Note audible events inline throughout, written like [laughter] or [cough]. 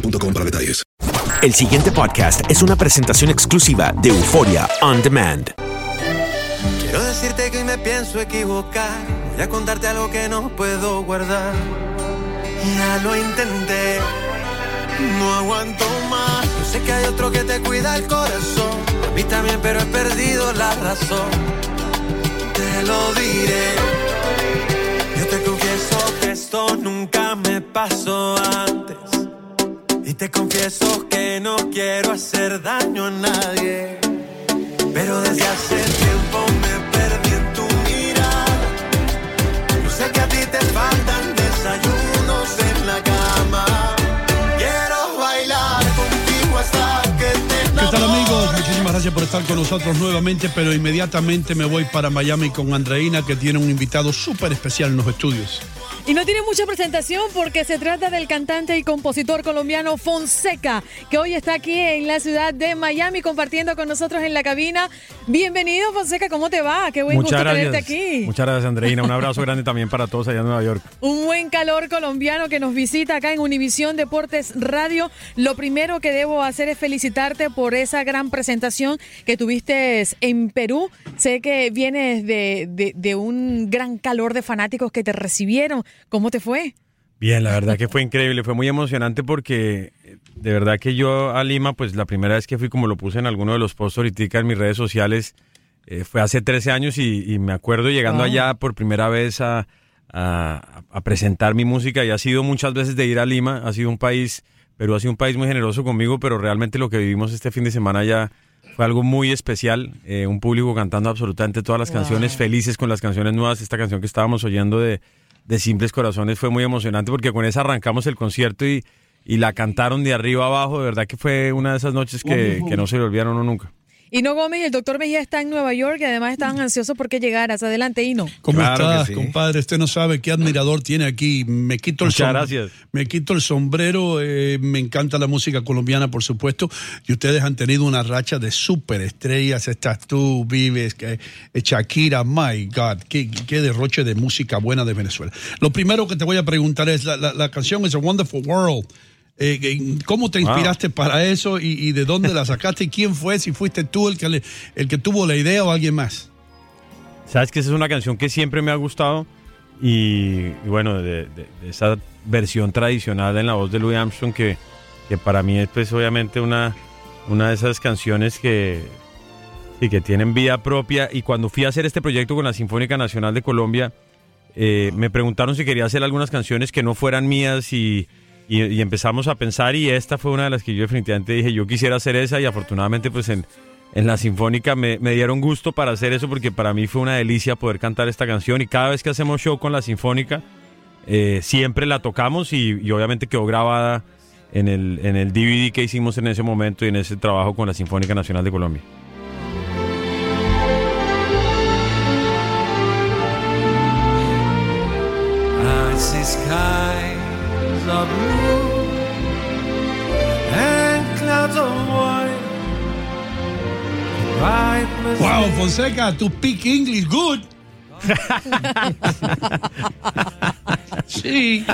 para detalles. El siguiente podcast es una presentación exclusiva de Euforia On Demand. Quiero decirte que hoy me pienso equivocar. Voy a contarte algo que no puedo guardar. Ya lo intenté, no aguanto más. Yo sé que hay otro que te cuida el corazón. A mí también, pero he perdido la razón. Te lo diré. Yo te confieso que esto nunca me pasó te confieso que no quiero hacer daño a nadie. Pero desde hace tiempo me perdí en tu mirada. Yo sé que a ti te faltan desayunos en la cama. Quiero bailar contigo hasta que te ¿Qué tal enamores. amigos? Muchísimas gracias por estar con nosotros nuevamente, pero inmediatamente me voy para Miami con Andreina, que tiene un invitado súper especial en los estudios. Y no tiene mucha presentación porque se trata del cantante y compositor colombiano Fonseca, que hoy está aquí en la ciudad de Miami compartiendo con nosotros en la cabina. Bienvenido, Fonseca, ¿cómo te va? Qué buen Muchas gusto gracias. tenerte aquí. Muchas gracias, Andreina. Un abrazo grande también para todos allá en Nueva York. Un buen calor colombiano que nos visita acá en Univisión Deportes Radio. Lo primero que debo hacer es felicitarte por esa gran presentación que tuviste en Perú. Sé que vienes de, de- de un gran calor de fanáticos que te recibieron. ¿Cómo te fue? Bien, la verdad que fue increíble, fue muy emocionante porque de verdad que yo a Lima, pues la primera vez que fui, como lo puse en alguno de los posts ahorita en mis redes sociales, eh, fue hace 13 años y, y me acuerdo llegando Wow. allá por primera vez a, a- a presentar mi música y ha sido muchas veces de ir a Lima, ha sido un país, Perú ha sido un país muy generoso conmigo, pero realmente lo que vivimos este fin de semana allá fue algo muy especial, eh, un público cantando absolutamente todas las Wow. canciones, felices con las canciones nuevas, esta canción que estábamos oyendo de de Simples Corazones fue muy emocionante porque con esa arrancamos el concierto y, y la cantaron de arriba abajo. De verdad que fue una de esas noches que, que no se le olvidaron nunca. Hino Gómez y el doctor Mejía están en Nueva York y además estaban ansiosos porque llegaras. Adelante, Hino. ¿Cómo Claro que estás, sí. compadre? Usted no sabe qué admirador tiene aquí. Me quito el Muchas som- gracias. Me quito el sombrero. eh, me encanta la música colombiana, por supuesto. Y ustedes han tenido una racha de superestrellas. Estás tú, Vives, eh, Shakira. My God, qué, qué derroche de música buena de Venezuela. Lo primero que te voy a preguntar es: la, la- la canción es A Wonderful World. Eh, ¿Cómo te Wow. inspiraste para eso y, y de dónde la sacaste? ¿Y quién fue? Si fuiste tú el que, le- el que tuvo la idea o alguien más. Sabes que esa es una canción que siempre me ha gustado y, y bueno, de, de- de esa versión tradicional en la voz de Louis Armstrong que, que para mí es pues obviamente una, una de esas canciones que, sí, que tienen vida propia y cuando fui a hacer este proyecto con la Sinfónica Nacional de Colombia eh, me preguntaron si quería hacer algunas canciones que no fueran mías y, y- empezamos a pensar y esta fue una de las que yo definitivamente dije yo quisiera hacer esa y afortunadamente pues en, en la Sinfónica me, me dieron gusto para hacer eso porque para mí fue una delicia poder cantar esta canción y cada vez que hacemos show con la Sinfónica eh, siempre la tocamos y, y obviamente quedó grabada en el, en el DVD que hicimos en ese momento y en ese trabajo con la Sinfónica Nacional de Colombia. Blue clouds of white. Wow, Fonseca, tu speak English good. [laughs] sí.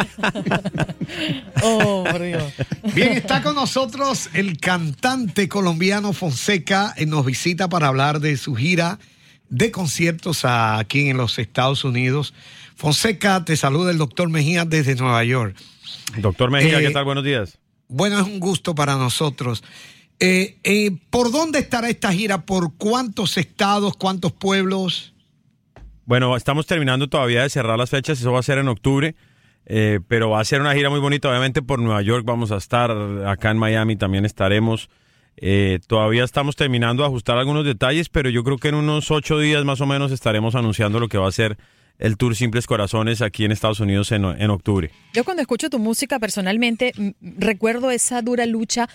Oh, por Dios. Bien, está con nosotros el cantante colombiano Fonseca. Nos visita para hablar de su gira de conciertos aquí en los Estados Unidos. Fonseca, te saluda el doctor Mejía desde Nueva York. Doctor Mejía, Eh, ¿qué tal? Buenos días. Bueno, es un gusto para nosotros. Eh, eh, ¿Por dónde estará esta gira? ¿Por cuántos estados, cuántos pueblos? Bueno, estamos terminando todavía de cerrar las fechas, eso va a ser en octubre, eh, pero va a ser una gira muy bonita, obviamente por Nueva York vamos a estar, acá en Miami también estaremos. Eh, todavía estamos terminando de ajustar algunos detalles, pero yo creo que en unos ocho días más o menos estaremos anunciando lo que va a ser el Tour Simples Corazones aquí en Estados Unidos en, en octubre. Yo cuando escucho tu música personalmente recuerdo esa dura lucha.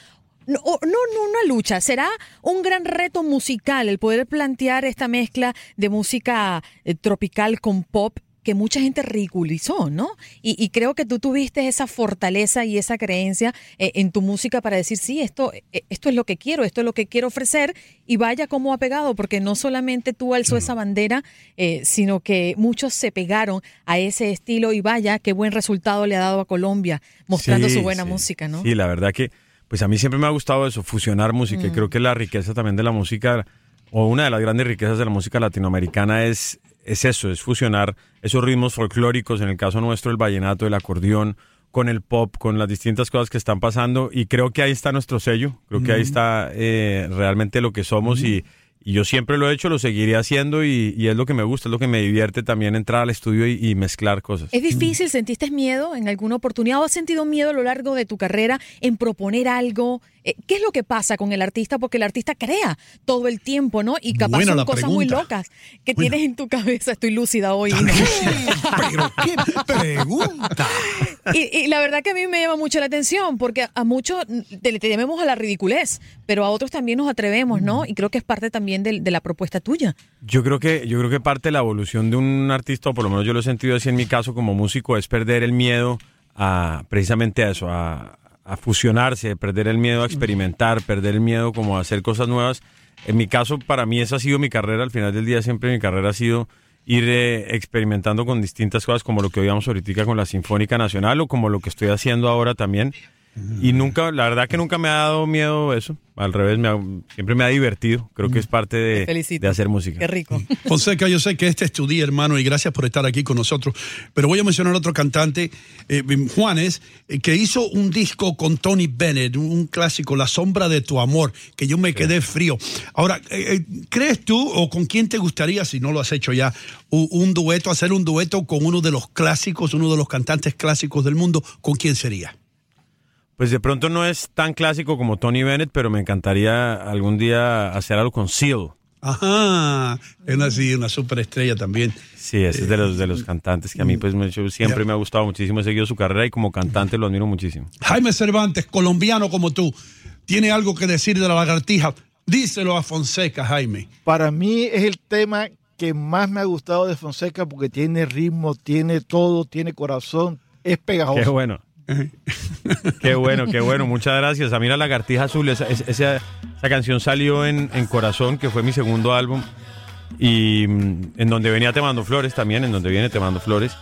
No, no, no una lucha, será un gran reto musical el poder plantear esta mezcla de música eh, tropical con pop que mucha gente ridiculizó, ¿no? Y, y creo que tú tuviste esa fortaleza y esa creencia eh, en tu música para decir, sí, esto, eh, esto es lo que quiero, esto es lo que quiero ofrecer, y vaya cómo ha pegado, porque no solamente tú alzó esa bandera, eh, sino que muchos se pegaron a ese estilo, y vaya qué buen resultado le ha dado a Colombia, mostrando Sí, su buena sí. música, ¿no? Sí, la verdad que, pues a mí siempre me ha gustado eso, fusionar música. Y Mm. creo que la riqueza también de la música, o una de las grandes riquezas de la música latinoamericana es, es eso, es fusionar esos ritmos folclóricos, en el caso nuestro el vallenato, el acordeón, con el pop, con las distintas cosas que están pasando. Y creo que ahí está nuestro sello, creo que ahí está eh, realmente lo que somos y... Y yo siempre lo he hecho, lo seguiré haciendo y, y es lo que me gusta, es lo que me divierte también entrar al estudio y, y mezclar cosas. ¿Es difícil? ¿Sentiste miedo en alguna oportunidad o has sentido miedo a lo largo de tu carrera en proponer algo? Eh, ¿Qué es lo que pasa con el artista? Porque el artista crea todo el tiempo, ¿no? Y capaz Buena son cosas muy locas que tienes en tu cabeza. Estoy lúcida hoy. [laughs] Pero qué pregunta. Y, y la verdad que a mí me llama mucho la atención porque a muchos te- le tememos a la ridiculez, pero a otros también nos atrevemos, ¿no? Y creo que es parte también del- de, la propuesta tuya. Yo creo que yo creo que parte de la evolución de un artista, o por lo menos yo lo he sentido así en mi caso como músico, es perder el miedo a precisamente a eso, a, a fusionarse, perder el miedo a experimentar, perder el miedo como a hacer cosas nuevas. En mi caso, para mí esa ha sido mi carrera. Al final del día siempre mi carrera ha sido ir eh, experimentando con distintas cosas, como lo que oíamos ahorita con la Sinfónica Nacional o como lo que estoy haciendo ahora también. Y nunca, la verdad que nunca me ha dado miedo eso. Al revés, me ha- siempre me ha divertido. Creo que es parte de, de hacer música. Qué rico. [laughs] Fonseca, yo sé que este es tu día, hermano, y gracias por estar aquí con nosotros. Pero voy a mencionar otro cantante, eh, Juanes, eh, que hizo un disco con Tony Bennett, un, clásico, La sombra de tu amor, que yo me quedé frío. Ahora, eh, eh, ¿crees tú o con quién te gustaría, si no lo has hecho ya, un dueto, hacer un dueto con uno de los clásicos, uno de los cantantes clásicos del mundo? ¿Con quién sería? Pues de pronto no es tan clásico como Tony Bennett, pero me encantaría algún día hacer algo con Seal. Ajá, es una, sí, una superestrella también. Sí, ese es de los, de los cantantes que a mí pues me- siempre me ha gustado muchísimo, he seguido su carrera y como cantante lo admiro muchísimo. Jaime Cervantes, colombiano como tú, tiene algo que decir de la lagartija. Díselo a Fonseca, Jaime. Para mí es el tema que más me ha gustado de Fonseca porque tiene ritmo, tiene todo, tiene corazón, es pegajoso. Qué bueno. [laughs] Qué bueno, qué bueno. Muchas gracias. A mí la lagartija azul, esa, esa, canción salió en, en Corazón, que fue mi segundo álbum, y mm, en donde venía Te Mando Flores también, en donde viene Te Mando Flores.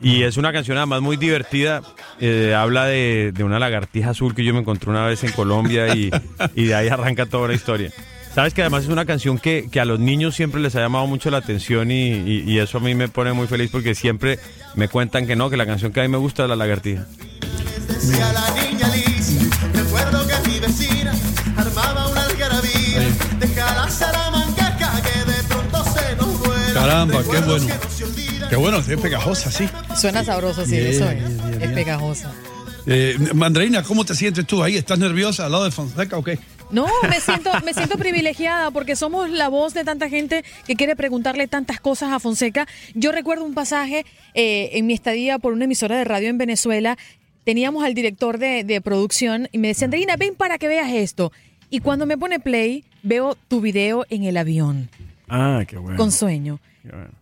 Y es una canción además muy divertida. eh, habla de, de una lagartija azul que yo me encontré una vez en Colombia y, y de ahí arranca toda la historia. Sabes que además es una canción que, que a los niños siempre les ha llamado mucho la atención y, y- y eso a mí me pone muy feliz porque siempre me cuentan que no, que la canción que a mí me gusta es la lagartija. Decía la niña Alicia, recuerdo que mi vecina armaba una algarabía. Deja la salamanqueca que de pronto se nos vuela. Caramba, qué bueno. Qué bueno, es pegajosa, sí. Suena sabroso, sí, Bien, eso es. bien, bien, es bien. pegajoso. Eh, Mandarina, ¿cómo te sientes tú ahí? ¿Estás nerviosa al lado de Fonseca o qué? No, me [laughs] siento, me siento privilegiada porque somos la voz de tanta gente que quiere preguntarle tantas cosas a Fonseca. Yo recuerdo un pasaje eh, en mi estadía por una emisora de radio en Venezuela. Teníamos al director de, de producción y me decía, Andreina, ven para que veas esto. Y cuando me pone play, veo tu video en el avión. Ah, qué bueno. con sueño.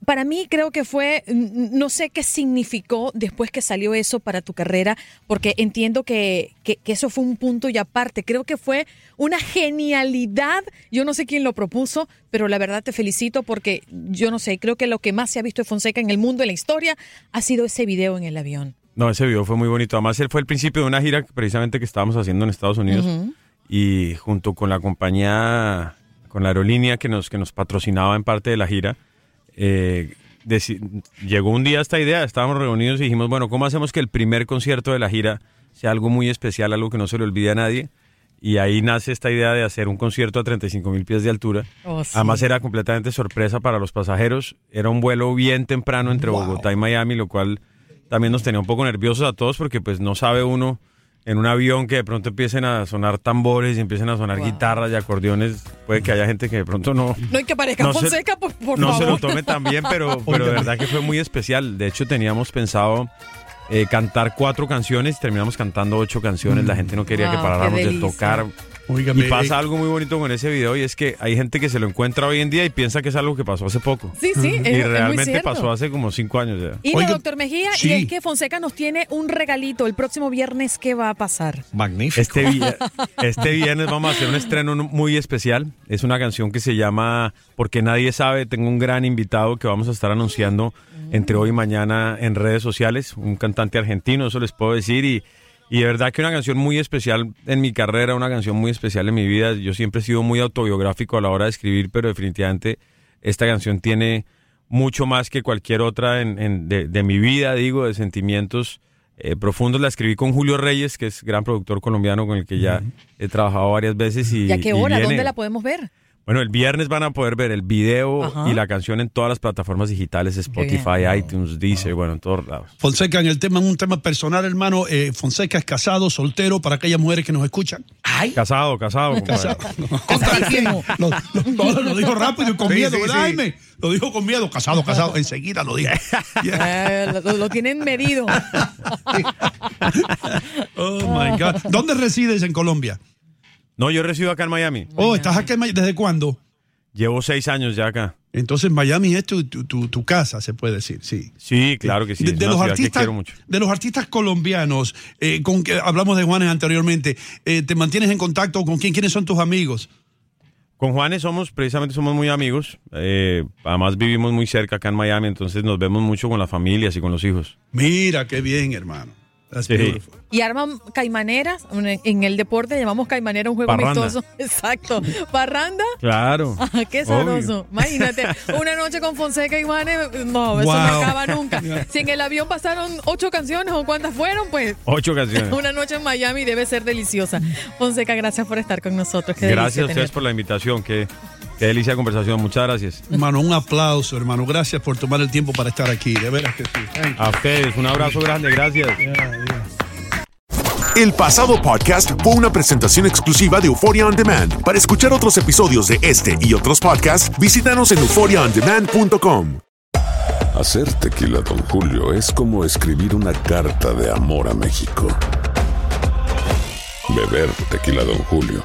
Para mí creo que fue, no sé qué significó después que salió eso para tu carrera, porque entiendo que, que- que eso fue un punto y aparte. Creo que fue una genialidad. Yo no sé quién lo propuso, pero la verdad te felicito porque yo no sé, creo que lo que más se ha visto de Fonseca en el mundo, en la historia, ha sido ese video en el avión. No, ese video fue muy bonito. Además, él fue el principio de una gira que precisamente que estábamos haciendo en Estados Unidos. Y junto con la compañía, con la aerolínea que nos, que nos patrocinaba en parte de la gira, eh, llegó un día esta idea, estábamos reunidos y dijimos, bueno, ¿cómo hacemos que el primer concierto de la gira sea algo muy especial, algo que no se le olvide a nadie? Y ahí nace esta idea de hacer un concierto a 35 mil pies de altura. Oh, sí. Además era completamente sorpresa para los pasajeros. Era un vuelo bien temprano entre Bogotá y Miami, lo cual también nos tenía un poco nerviosos a todos porque pues no sabe uno en un avión que de pronto empiecen a sonar tambores y empiecen a sonar guitarras y acordeones. Puede que haya gente que de pronto no, No hay que parezca No se- Fonseca, por, por no favor. se lo tome tan bien, pero, [laughs] pero de verdad que fue muy especial. De hecho, teníamos pensado eh, cantar cuatro canciones y terminamos cantando ocho canciones. La gente no quería que Wow, paráramos de tocar. Y pasa eh, algo muy bonito con ese video y es que hay gente que se lo encuentra hoy en día y piensa que es algo que pasó hace poco. Sí, sí, es- es y realmente pasó hace como cinco años ya. Y no, doctor Mejía, sí. y es que Fonseca nos tiene un regalito. El próximo viernes, ¿qué va a pasar? Magnífico. Este, vi- [laughs] este viernes vamos a hacer un estreno muy especial. Es una canción que se llama Porque nadie sabe. Tengo un gran invitado que vamos a estar anunciando entre hoy y mañana en redes sociales. Un cantante argentino, eso les puedo decir. Y, y de verdad que una canción muy especial en mi carrera, una canción muy especial en mi vida. Yo siempre he sido muy autobiográfico a la hora de escribir, pero definitivamente esta canción tiene mucho más que cualquier otra en, en- de, de mi vida, digo, de sentimientos eh, profundos. La escribí con Julio Reyes, que es gran productor colombiano con el que ya he trabajado varias veces. Y, ¿Y a qué hora? ¿Dónde la podemos ver? Bueno, el viernes van a poder ver el video Ajá. y la canción en todas las plataformas digitales, Spotify, iTunes, Deezer, bueno, en todos lados. Fonseca, en el tema, en un tema personal, hermano, eh, Fonseca es casado, soltero, para aquellas mujeres que nos escuchan. Casado, casado. Casado. ¿Contra [laughs] quién? [laughs] Lo, lo- lo dijo rápido y con Sí, miedo, sí, ¿verdad, sí. Jaime? Lo dijo con miedo, casado, casado. [laughs] Enseguida lo dijo. Eh, lo, lo tienen medido. Oh, my God. ¿Dónde resides en Colombia? No, yo resido acá en Miami. Oh, ¿estás aquí en Miami? ¿Desde cuándo? Llevo seis años ya acá. Entonces Miami es tu, tu, tu- tu casa, se puede decir, sí. Sí, claro que sí. De, los artistas, quiero mucho. de los artistas colombianos, eh, con que hablamos de Juanes anteriormente, eh, ¿te mantienes en contacto con quién? ¿Quiénes son tus amigos? Con Juanes somos, precisamente somos muy amigos. eh, además vivimos muy cerca acá en Miami, entonces nos vemos mucho con las familias y con los hijos. Mira, qué bien, hermano. That's Sí. beautiful. Y arman caimaneras. En- el deporte llamamos caimanera un juego Parranda. amistoso. [laughs] Exacto. Parranda. Claro. Ah, qué sabroso. Imagínate, una noche con Fonseca y Juanes, no, eso no Wow. acaba nunca. [laughs] Si en el avión pasaron ocho canciones o cuántas fueron, pues Ocho canciones. una noche en Miami debe ser deliciosa. Fonseca, gracias por estar con nosotros. Qué Gracias a ustedes por la invitación. Qué, qué delicia de conversación. Muchas gracias. Hermano, un aplauso, hermano. Gracias por tomar el tiempo para estar aquí. De veras que sí. Thank you. A ustedes, un abrazo grande. Gracias. El pasado podcast fue una presentación exclusiva de Euphoria On Demand. Para escuchar otros episodios de este y otros podcasts, visítanos en euphoriaondemand.com. Hacer tequila, Don Julio, es como escribir una carta de amor a México. Beber tequila, Don Julio,